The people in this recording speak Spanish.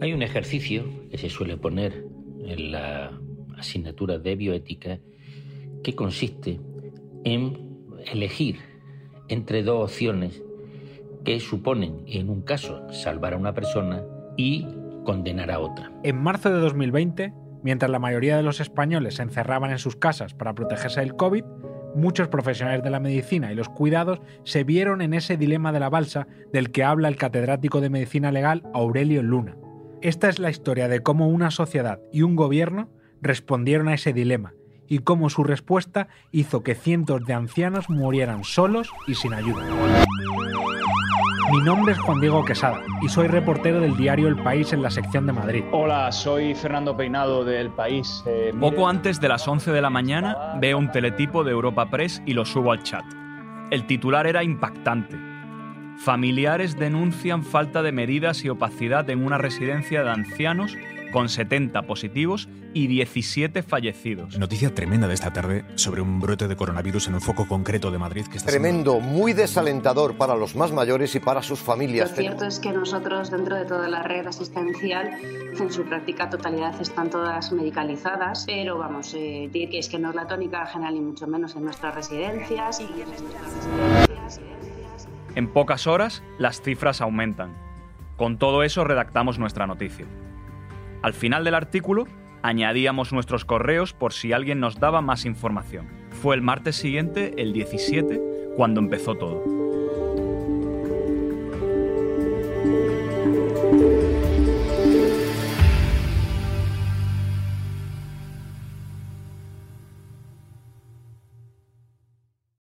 Hay un ejercicio que se suele poner en la asignatura de bioética que consiste en elegir entre dos opciones que suponen, en un caso, salvar a una persona y condenar a otra. En marzo de 2020, mientras la mayoría de los españoles se encerraban en sus casas para protegerse del COVID, muchos profesionales de la medicina y los cuidados se vieron en ese dilema de la balsa del que habla el catedrático de medicina legal Aurelio Luna. Esta es la historia de cómo una sociedad y un gobierno respondieron a ese dilema y cómo su respuesta hizo que cientos de ancianos murieran solos y sin ayuda. Mi nombre es Juan Diego Quesada y soy reportero del diario El País en la sección de Madrid. Hola, soy Fernando Peinado del País. Eh, Poco antes de las 11 de la mañana veo un teletipo de Europa Press y lo subo al chat. El titular era impactante. Familiares denuncian falta de medidas y opacidad en una residencia de ancianos con 70 positivos y 17 fallecidos. Noticia tremenda de esta tarde sobre un brote de coronavirus en un foco concreto de Madrid que está Tremendo, muy desalentador para los más mayores y para sus familias. Lo cierto es que nosotros dentro de toda la red asistencial, en su práctica totalidad están todas medicalizadas, pero vamos, eh, decir que es que no es la tónica general y mucho menos en nuestras residencias. En pocas horas las cifras aumentan. Con todo eso redactamos nuestra noticia. Al final del artículo añadíamos nuestros correos por si alguien nos daba más información. Fue el martes siguiente, el 17, cuando empezó todo.